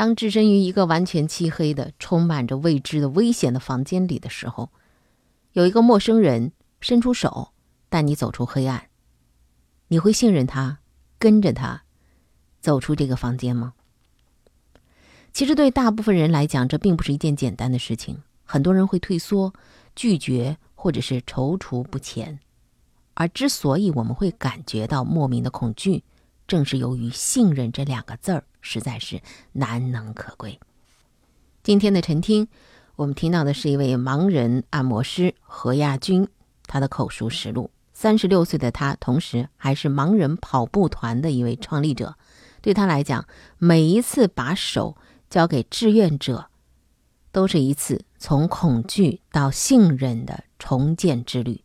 当置身于一个完全漆黑的、充满着未知的危险的房间里的时候，有一个陌生人伸出手带你走出黑暗，你会信任他，跟着他走出这个房间吗？其实，对大部分人来讲，这并不是一件简单的事情。很多人会退缩、拒绝，或者是踌躇不前。而之所以我们会感觉到莫名的恐惧，正是由于“信任”这两个字儿实在是难能可贵。今天的晨听，我们听到的是一位盲人按摩师何亚军他的口述实录。三十六岁的他，同时还是盲人跑步团的一位创立者。对他来讲，每一次把手交给志愿者，都是一次从恐惧到信任的重建之旅。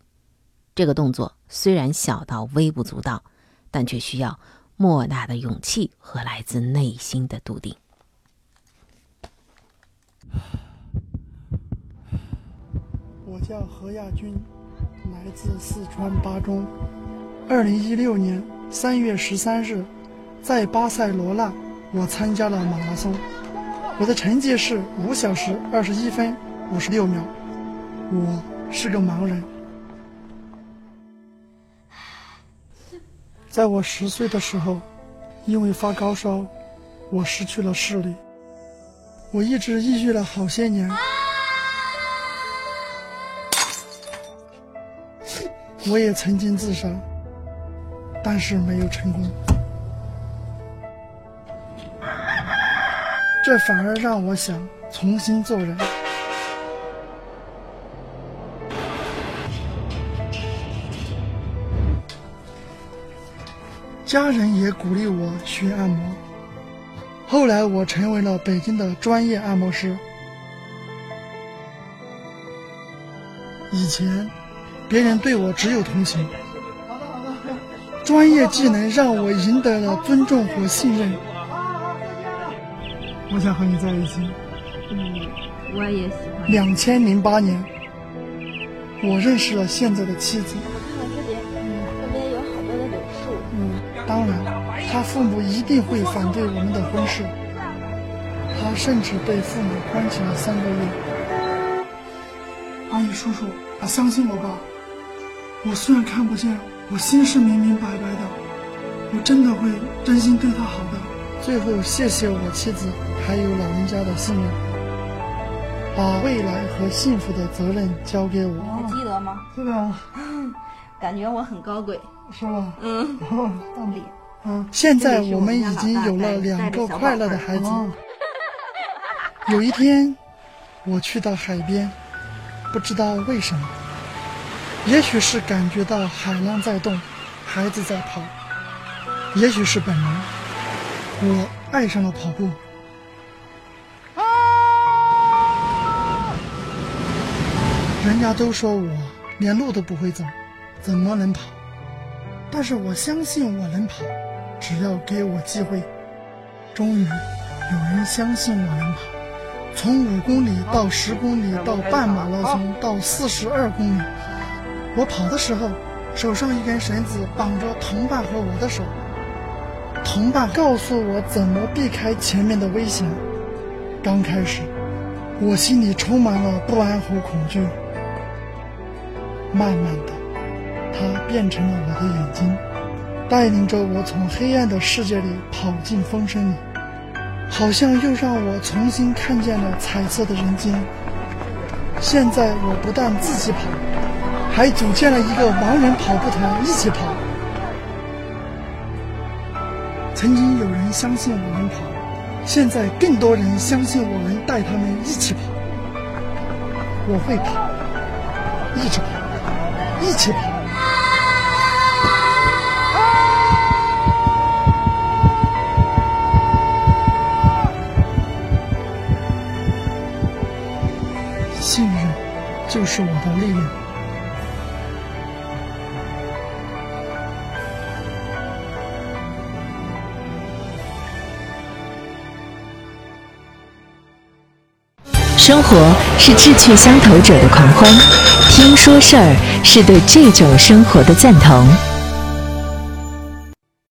这个动作虽然小到微不足道，但却需要。莫大的勇气和来自内心的笃定。我叫何亚军，来自四川巴中。二零一六年三月十三日，在巴塞罗那，我参加了马拉松，我的成绩是五小时二十一分五十六秒。我是个盲人。在我十岁的时候，因为发高烧，我失去了视力。我一直抑郁了好些年，我也曾经自杀，但是没有成功。这反而让我想重新做人。家人也鼓励我学按摩，后来我成为了北京的专业按摩师。以前，别人对我只有同情，专业技能让我赢得了尊重和信任。我想和你在一起。嗯，我也喜欢。两千零八年，我认识了现在的妻子。当然，他父母一定会反对我们的婚事。他甚至被父母关起了三个月。阿姨叔叔，相信我吧。我虽然看不见，我心是明明白白的。我真的会真心对他好的。最后，谢谢我妻子还有老人家的信任，把未来和幸福的责任交给我。还记得吗？记得。感觉我很高贵。是吗？嗯，道理。嗯，现在我们已经有了两个快乐的孩子。有一天，我去到海边，不知道为什么，也许是感觉到海浪在动，孩子在跑，也许是本能，我爱上了跑步。人家都说我连路都不会走，怎么能跑？但是我相信我能跑，只要给我机会。终于，有人相信我能跑。从五公里到十公里，到半马拉松，到四十二公里，我跑的时候，手上一根绳子绑着同伴和我的手。同伴告诉我怎么避开前面的危险。刚开始，我心里充满了不安和恐惧。慢慢的。它变成了我的眼睛，带领着我从黑暗的世界里跑进风声里，好像又让我重新看见了彩色的人间。现在我不但自己跑，还组建了一个盲人跑步团一起跑。曾经有人相信我能跑，现在更多人相信我能带他们一起跑。我会跑，一直跑，一起跑。就是我的力量。生活是志趣相投者的狂欢，听说事儿是对这种生活的赞同。